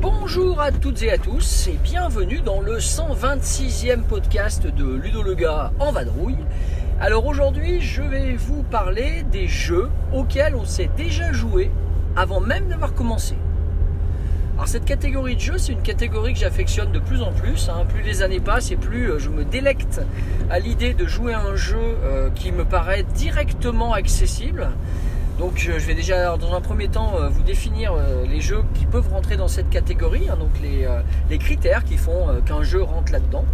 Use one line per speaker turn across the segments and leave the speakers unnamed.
Bonjour à toutes et à tous et bienvenue dans le 126e podcast de Ludo le gars en vadrouille. Alors aujourd'hui, je vais vous parler des jeux auxquels on s'est déjà joué avant même d'avoir commencé. Alors cette catégorie de jeux, c'est une catégorie que j'affectionne de plus en plus. hein. Plus les années passent et plus euh, je me délecte à l'idée de jouer à un jeu euh, qui me paraît directement accessible. Donc je je vais déjà dans un premier temps euh, vous définir euh, les jeux qui peuvent rentrer dans cette catégorie, hein, donc les, euh, critères qui font euh, qu'un jeu rentre là-dedans.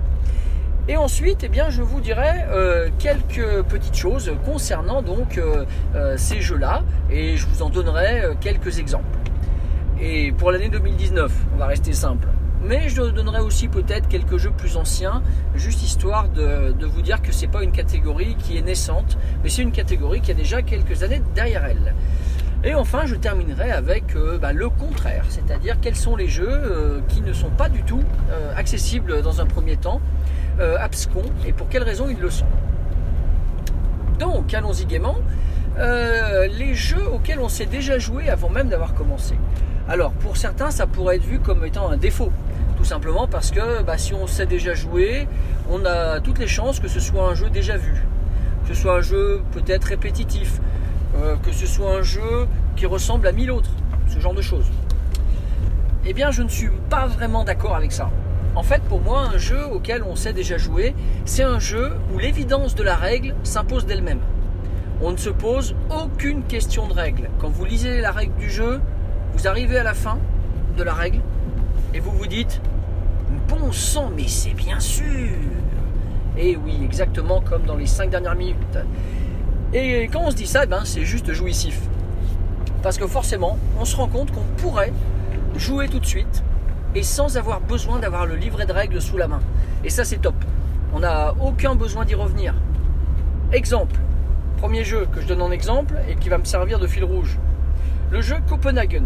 Et ensuite, eh bien, je vous dirai euh, quelques petites choses concernant donc euh, euh, ces jeux-là, et je vous en donnerai quelques exemples. Et pour l'année 2019, on va rester simple. Mais je donnerai aussi peut-être quelques jeux plus anciens, juste histoire de, vous dire que c'est pas une catégorie qui est naissante, mais c'est une catégorie qui a déjà quelques années derrière elle. Et enfin, je terminerai avec bah, le contraire, c'est-à-dire quels sont les jeux qui ne sont pas du tout accessibles dans un premier temps, euh, abscons, et pour quelles raisons ils le sont. Donc, allons-y gaiement. Euh, les jeux auxquels on s'est déjà joué avant même d'avoir commencé. Alors, pour certains, ça pourrait être vu comme étant un défaut. Tout simplement parce que bah, si on sait déjà jouer, on a toutes les chances que ce soit un jeu déjà vu. Que ce soit un jeu peut-être répétitif, euh, que ce soit un jeu qui ressemble à mille autres, ce genre de choses. Eh bien, je ne suis pas vraiment d'accord avec ça. En fait, pour moi, un jeu auquel on sait déjà jouer, c'est un jeu où l'évidence de la règle s'impose d'elle-même. On ne se pose aucune question de règle. Quand vous lisez la règle du jeu, vous arrivez à la fin de la règle et vous vous dites Bon sang, mais c'est bien sûr Et oui, exactement comme dans les cinq dernières minutes. Et quand on se dit ça, eh ben, c'est juste jouissif. Parce que forcément, on se rend compte qu'on pourrait jouer tout de suite et sans avoir besoin d'avoir le livret de règles sous la main. Et ça, c'est top. On n'a aucun besoin d'y revenir. Exemple, premier jeu que je donne en exemple et qui va me servir de fil rouge. Le jeu Copenhagen.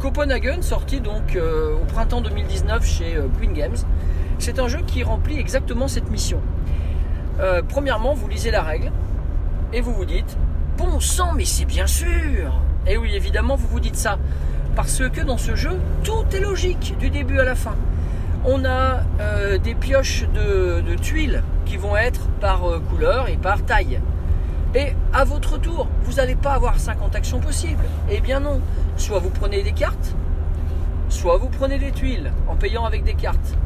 Copenhagen, sorti donc euh, au printemps 2019 chez euh, Queen Games, c'est un jeu qui remplit exactement cette mission. Euh, premièrement, vous lisez la règle et vous vous dites Bon sang, mais c'est bien sûr Et oui, évidemment, vous vous dites ça. Parce que dans ce jeu, tout est logique du début à la fin. On a euh, des pioches de, tuiles qui vont être par euh, couleur et par taille. Et à votre tour, vous n'allez pas avoir 50 actions possibles. Eh bien non. Soit vous prenez des cartes, soit vous prenez des tuiles en payant avec des cartes.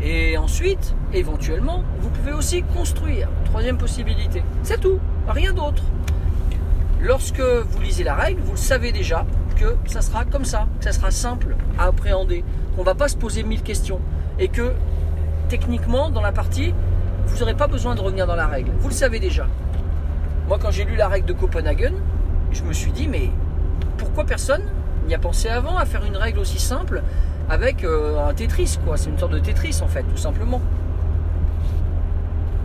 Et ensuite, éventuellement, vous pouvez aussi construire. Troisième possibilité. C'est tout. Rien d'autre. Lorsque vous lisez la règle, vous le savez déjà que ça sera comme ça, que ça sera simple à appréhender, qu'on va pas se poser mille questions et que techniquement dans la partie, vous n'aurez pas besoin de revenir dans la règle. Vous le savez déjà. Moi, quand j'ai lu la règle de Copenhagen, je me suis dit, mais pourquoi personne n'y a pensé avant à faire une règle aussi simple avec euh, un Tetris, quoi? C'est une sorte de Tetris, en fait, tout simplement.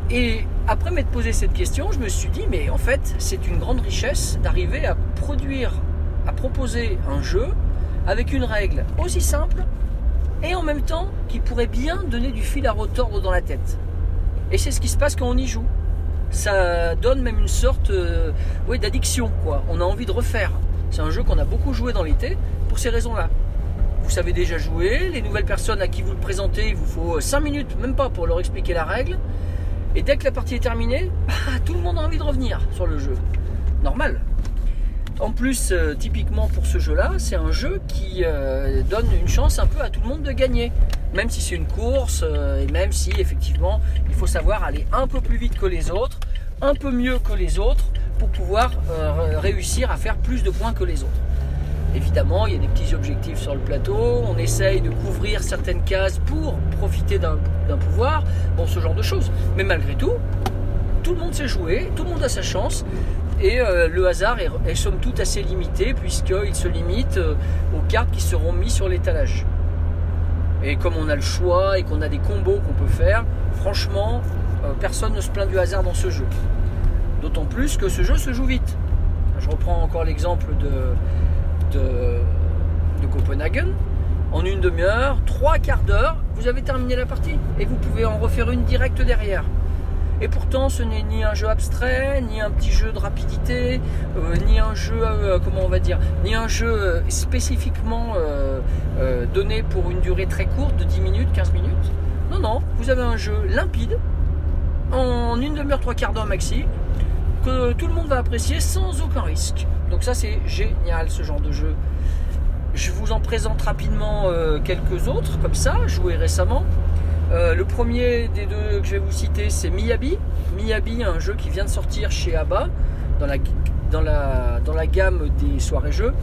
Et après m'être posé cette question, je me suis dit, mais en fait, c'est une grande richesse d'arriver à produire, à proposer un jeu avec une règle aussi simple et en même temps qui pourrait bien donner du fil à retordre dans la tête. Et c'est ce qui se passe quand on y joue. Ça donne même une sorte euh, d'addiction, quoi. On a envie de refaire. C'est un jeu qu'on a beaucoup joué dans l'été pour ces raisons-là. Vous savez déjà jouer, les nouvelles personnes à qui vous le présentez, il vous faut 5 minutes, même pas, pour leur expliquer la règle. Et dès que la partie est terminée, bah, tout le monde a envie de revenir sur le jeu. Normal. En plus, euh, typiquement pour ce jeu-là, c'est un jeu qui euh, donne une chance un peu à tout le monde de gagner. Même si c'est une course, euh, et même si effectivement il faut savoir aller un peu plus vite que les autres, un peu mieux que les autres, pour pouvoir réussir à faire plus de points que les autres. Évidemment, il y a des petits objectifs sur le plateau, on essaye de couvrir certaines cases pour profiter d'un d'un pouvoir, bon, ce genre de choses. Mais malgré tout, tout le monde sait jouer, tout le monde a sa chance, et euh, le hasard est, somme toute assez limité, puisqu'il se limite euh, aux cartes qui seront mises sur l'étalage. Et comme on a le choix et qu'on a des combos qu'on peut faire, franchement, euh, personne ne se plaint du hasard dans ce jeu. D'autant plus que ce jeu se joue vite. Je reprends encore l'exemple de, de, de Copenhagen. En une demi-heure, trois quarts d'heure, vous avez terminé la partie. Et vous pouvez en refaire une directe derrière. Et pourtant, ce n'est ni un jeu abstrait, ni un petit jeu de rapidité, euh, ni un jeu, euh, comment on va dire, ni un jeu euh, spécifiquement donné pour une durée très courte de 10 minutes, 15 minutes. Non, non, vous avez un jeu limpide, en une demi-heure, trois quarts d'heure maxi, que tout le monde va apprécier sans aucun risque. Donc ça, c'est génial, ce genre de jeu. Je vous en présente rapidement quelques autres, comme ça, joués récemment. Euh, le premier des deux que je vais vous citer, c'est Miyabi. Miyabi, un jeu qui vient de sortir chez ABBA, dans la, gamme des soirées jeux.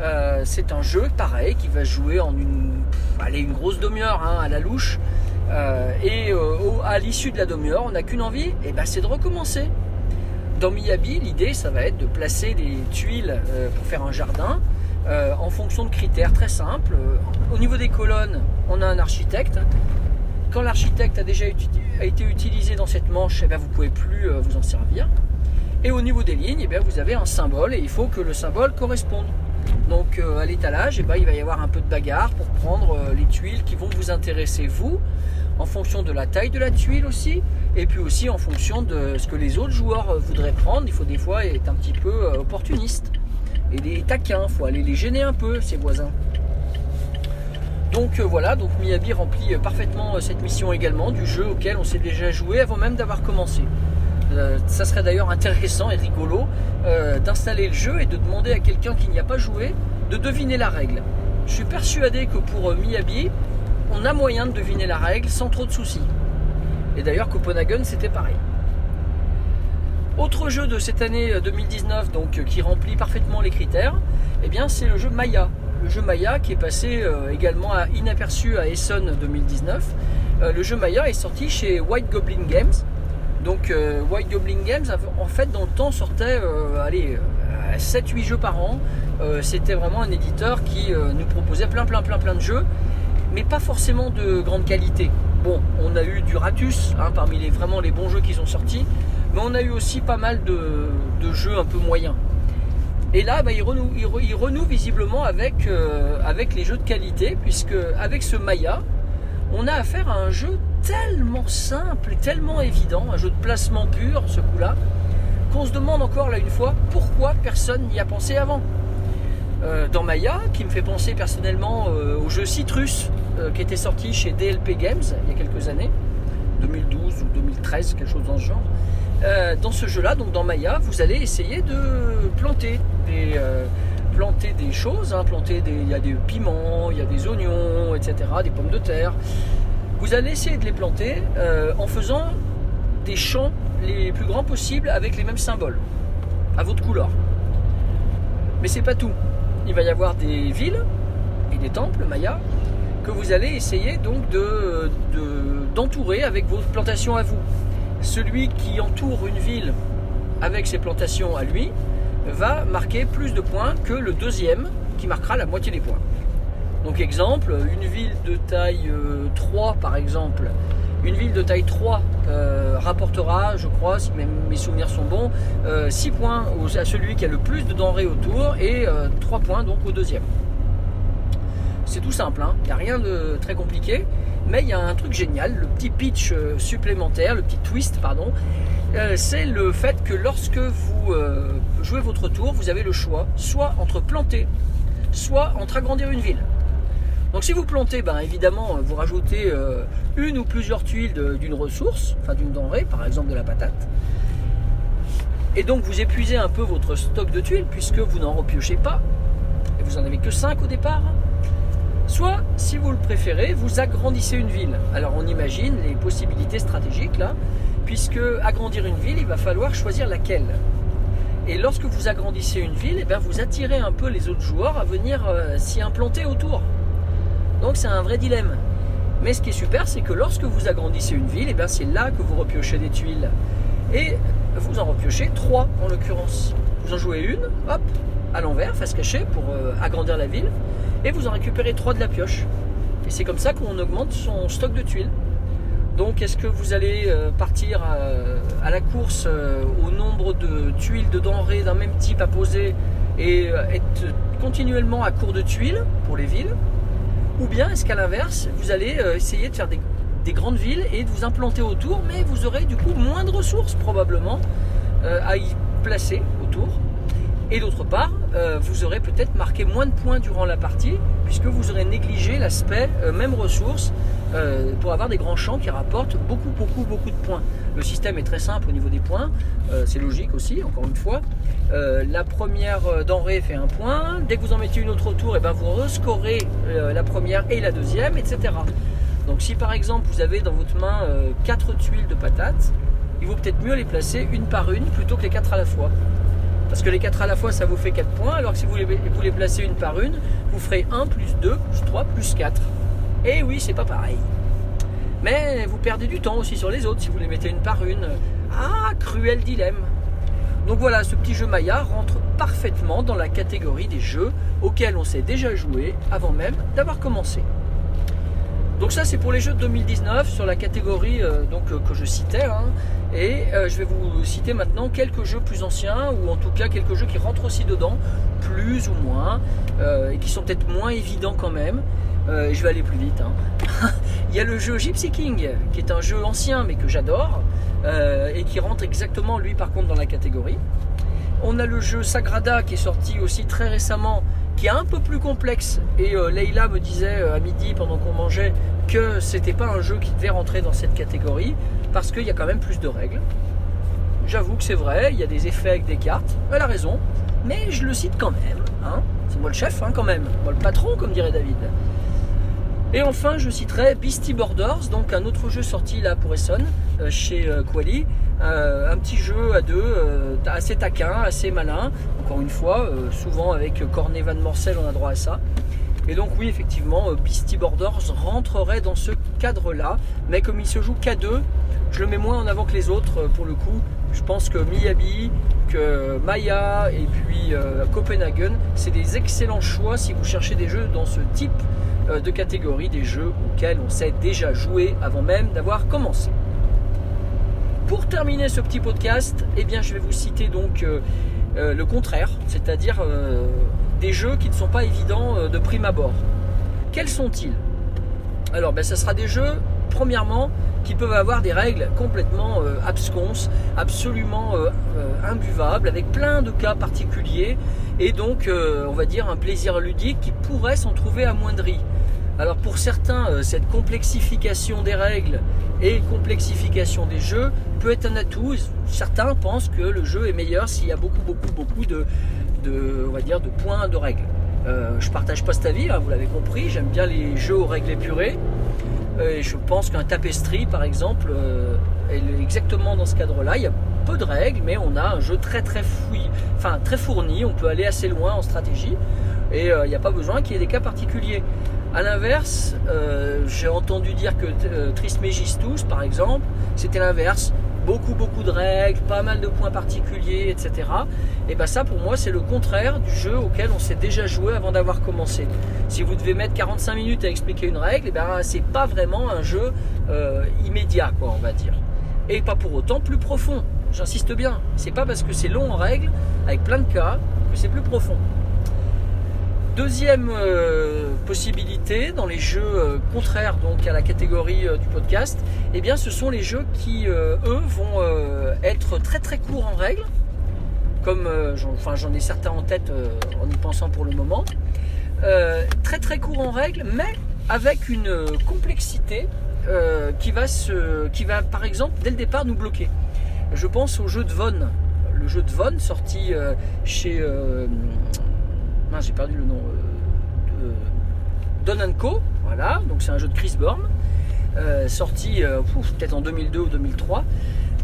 Euh, c'est un jeu pareil qui va jouer en une, une grosse demi-heure hein, à la louche. Euh, et à l'issue de la demi-heure, on n'a qu'une envie, et ben, c'est de recommencer. Dans Miyabi, l'idée, ça va être de placer des tuiles pour faire un jardin en fonction de critères très simples. Au niveau des colonnes, on a un architecte. Quand l'architecte a déjà été utilisé dans cette manche, eh ben, vous ne pouvez plus euh, vous en servir. Et au niveau des lignes, eh bien, vous avez un symbole et il faut que le symbole corresponde. Donc euh, à l'étalage, eh ben, il va y avoir un peu de bagarre pour prendre euh, les tuiles qui vont vous intéresser vous, en fonction de la taille de la tuile aussi, et puis aussi en fonction de ce que les autres joueurs voudraient prendre. Il faut des fois être un petit peu opportuniste et des taquins, il faut aller les gêner un peu, ses voisins. Donc euh, voilà, donc Miyabi remplit euh, parfaitement euh, cette mission également du jeu auquel on s'est déjà joué avant même d'avoir commencé. Ça serait d'ailleurs intéressant et rigolo d'installer le jeu et de demander à quelqu'un qui n'y a pas joué de deviner la règle. Je suis persuadé que pour Miyabi, on a moyen de deviner la règle sans trop de soucis. Et d'ailleurs, Copenhagen, c'était pareil. Autre jeu de cette année euh, 2019, donc qui remplit parfaitement les critères, eh bien, c'est le jeu Maya. Le jeu Maya qui est passé euh, également à- inaperçu à Essen 2019. Euh, le jeu Maya est sorti chez White Goblin Games. Donc euh, White Goblin Games, en fait, dans le temps, sortait euh, allez, euh, 7-8 jeux par an. C'était vraiment un éditeur qui nous proposait plein, plein, plein, plein de jeux, mais pas forcément de grande qualité. Bon, on a eu du Ratus hein, parmi les, vraiment les bons jeux qui sont sortis, mais on a eu aussi pas mal de jeux un peu moyens. Et là, bah, il, renoue, visiblement avec, euh, avec les jeux de qualité, puisque avec ce Maya, on a affaire à un jeu tellement simple, tellement évident, un jeu de placement pur, ce coup-là, qu'on se demande encore là une fois pourquoi personne n'y a pensé avant. Euh, dans Maya, qui me fait penser personnellement euh, au jeu Citrus, qui était sorti chez DLP Games il y a quelques années, 2012 ou 2013, quelque chose dans ce genre. Euh, dans ce jeu-là, donc dans Maya, vous allez essayer de planter des, euh, choses, hein, des, il y a des piments, il y a des oignons, etc., des pommes de terre. Vous allez essayer de les planter euh, en faisant des champs les plus grands possibles avec les mêmes symboles, à votre couleur. Mais c'est pas tout. Il va y avoir des villes et des temples Maya que vous allez essayer donc de, de- d'entourer avec vos plantations à vous. Celui qui entoure une ville avec ses plantations à lui va marquer plus de points que le deuxième qui marquera la moitié des points. Donc exemple, une ville de taille euh, 3 par exemple, une ville de taille 3 euh, rapportera, je crois, si mes, souvenirs sont bons, 6 points au- à celui qui a le plus de denrées autour et 3 points donc au deuxième. C'est tout simple, hein. il n'y a rien de très compliqué, mais il y a un truc génial, le petit pitch euh, supplémentaire, le petit twist, pardon, euh, c'est le fait que lorsque vous euh, jouez votre tour, vous avez le choix, soit entre planter, soit entre agrandir une ville. Donc si vous plantez, ben, évidemment, vous rajoutez une ou plusieurs tuiles d'une ressource, enfin d'une denrée, par exemple de la patate. Et donc vous épuisez un peu votre stock de tuiles puisque vous n'en repiochez pas. Et vous en avez que 5 au départ. Soit, si vous le préférez, vous agrandissez une ville. Alors on imagine les possibilités stratégiques là, puisque agrandir une ville, il va falloir choisir laquelle. Et lorsque vous agrandissez une ville, eh bien, vous attirez un peu les autres joueurs à venir euh, s'y implanter autour. Donc c'est un vrai dilemme. Mais ce qui est super, c'est que lorsque vous agrandissez une ville, eh bien, c'est là que vous repiochez des tuiles. Et vous en repiochez trois en l'occurrence. Vous en jouez une, hop, à l'envers, face cachée, pour euh, agrandir la ville. Et vous en récupérez trois de la pioche. Et c'est comme ça qu'on augmente son stock de tuiles. Donc est-ce que vous allez euh, partir euh, à la course euh, au nombre de tuiles de denrées d'un même type à poser et être continuellement à court de tuiles pour les villes? Ou bien est-ce qu'à l'inverse, vous allez essayer de faire des, des grandes villes et de vous implanter autour, mais vous aurez du coup moins de ressources probablement à y placer autour? Et d'autre part, euh, vous aurez peut-être marqué moins de points durant la partie, puisque vous aurez négligé l'aspect euh, même ressource euh, pour avoir des grands champs qui rapportent beaucoup, beaucoup, beaucoup de points. Le système est très simple au niveau des points, c'est logique aussi, encore une fois. La première denrée fait un point, dès que vous en mettez une autre autour, et ben vous rescorez la première et la deuxième, etc. Donc si par exemple vous avez dans votre main 4 tuiles de patates, il vaut peut-être mieux les placer une par une plutôt que les 4 à la fois. Parce que les 4 à la fois, ça vous fait 4 points, alors que si vous les, vous les placez une par une, vous ferez 1 plus 2 plus 3 plus 4. Et oui, c'est pas pareil. Mais vous perdez du temps aussi sur les autres si vous les mettez une par une. Ah, cruel dilemme. Donc voilà, ce petit jeu Maya rentre parfaitement dans la catégorie des jeux auxquels on s'est déjà joué avant même d'avoir commencé. Donc ça c'est pour les jeux de 2019 sur la catégorie euh, donc, euh, que je citais. hein. Et euh, je vais vous citer maintenant quelques jeux plus anciens, ou en tout cas quelques jeux qui rentrent aussi dedans, plus ou moins, et qui sont peut-être moins évidents quand même. Je vais aller plus vite. hein. Il y a le jeu Gypsy King, qui est un jeu ancien mais que j'adore, et qui rentre exactement lui par contre dans la catégorie. On a le jeu Sagrada qui est sorti aussi très récemment, qui est un peu plus complexe. Et euh, Leïla me disait euh, à midi pendant qu'on mangeait que c'était pas un jeu qui devait rentrer dans cette catégorie parce qu'il y a quand même plus de règles. J'avoue que c'est vrai, il y a des effets avec des cartes. Elle a raison, mais je le cite quand même. hein. C'est moi le chef hein, quand même, moi le patron comme dirait David. Et enfin, je citerai Beastie Borders, donc un autre jeu sorti là pour Essonne, chez euh, Quali. Euh, un petit jeu à deux, euh, assez taquin, assez malin. Encore une fois, euh, souvent avec Cornet Van Morcel, on a droit à ça. Et donc oui, effectivement, euh, Beastie Borders rentrerait dans ce cadre-là. Mais comme il se joue qu'à deux, je le mets moins en avant que les autres euh, pour le coup. Je pense que Miyabi, que Maya et puis euh, Copenhagen, c'est des excellents choix si vous cherchez des jeux dans ce type euh, de catégorie, des jeux auxquels on sait déjà jouer avant même d'avoir commencé. Pour terminer ce petit podcast, eh je vais vous citer donc euh, euh, le contraire, c'est-à-dire euh, des jeux qui ne sont pas évidents de prime abord. Quels sont-ils? Alors, ben, ça sera des jeux, premièrement, qui peuvent avoir des règles complètement absconses, absolument imbuvables, avec plein de cas particuliers, et donc, on va dire, un plaisir ludique qui pourrait s'en trouver amoindri. Alors pour certains, euh, cette complexification des règles et complexification des jeux peut être un atout. Certains pensent que le jeu est meilleur s'il y a beaucoup, beaucoup, beaucoup de, points de règles. Euh, je partage pas cet avis, hein, vous l'avez compris. J'aime bien les jeux aux règles épurées. Euh, Et je pense qu'un tapestry, par exemple, euh, est exactement dans ce cadre-là. Il y a peu de règles, mais on a un jeu très très enfin très fourni. On peut aller assez loin en stratégie, et il n'y a pas besoin qu'il y ait des cas particuliers. À l'inverse, euh, j'ai entendu dire que euh, Trismegistus, par exemple, c'était l'inverse. Beaucoup, beaucoup de règles, pas mal de points particuliers, etc. Et bien ça, pour moi, c'est le contraire du jeu auquel on s'est déjà joué avant d'avoir commencé. Si vous devez mettre 45 minutes à expliquer une règle, et ben c'est pas vraiment un jeu euh, immédiat, quoi, on va dire. Et pas pour autant plus profond. J'insiste bien. C'est pas parce que c'est long en règle, avec plein de cas, que c'est plus profond. Deuxième euh, dans les jeux euh, contraires donc à la catégorie euh, du podcast, eh bien ce sont les jeux qui euh, eux vont être très très courts en règle, comme j'en ai certains en tête en y pensant pour le moment, très très courts en règle, mais avec une complexité qui va se, qui va par exemple dès le départ nous bloquer. Je pense au jeu de Von, le jeu de Von sorti chez j'ai perdu le nom. Don Co. Voilà, donc c'est un jeu de Chris Born, euh, sorti euh, peut-être en 2002 ou 2003.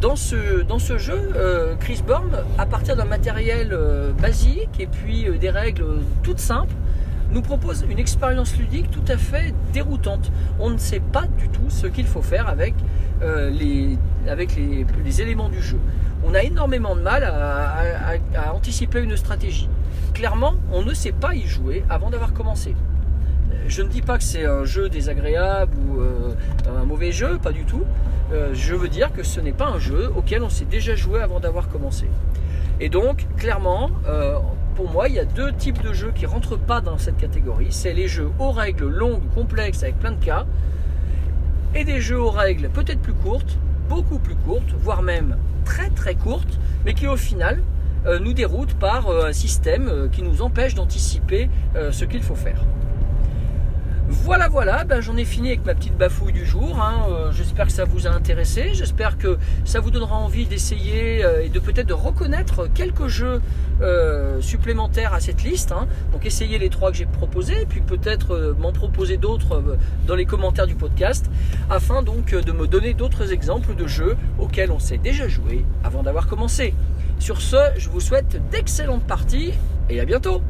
Dans ce, jeu, euh, Chris Born, à partir d'un matériel basique et puis des règles toutes simples, nous propose une expérience ludique tout à fait déroutante. On ne sait pas du tout ce qu'il faut faire avec, les, éléments du jeu. On a énormément de mal à anticiper une stratégie. Clairement, on ne sait pas y jouer avant d'avoir commencé. Je ne dis pas que c'est un jeu désagréable ou euh, un mauvais jeu, pas du tout. Euh, je veux dire que ce n'est pas un jeu auquel on s'est déjà joué avant d'avoir commencé. Et donc, clairement, euh, pour moi, il y a deux types de jeux qui rentrent pas dans cette catégorie. C'est les jeux aux règles longues, complexes, avec plein de cas, et des jeux aux règles peut-être plus courtes, beaucoup plus courtes, voire même très très courtes, mais qui au final nous déroutent par un système qui nous empêche d'anticiper ce qu'il faut faire. Voilà, voilà, ben, j'en ai fini avec ma petite bafouille du jour. hein. Euh, j'espère que ça vous a intéressé. J'espère que ça vous donnera envie d'essayer euh, et de peut-être de reconnaître quelques jeux euh, supplémentaires à cette liste. hein. Donc essayez les trois que j'ai proposés, puis peut-être m'en proposer d'autres dans les commentaires du podcast, afin donc de me donner d'autres exemples de jeux auxquels on s'est déjà joué avant d'avoir commencé. Sur ce, je vous souhaite d'excellentes parties et à bientôt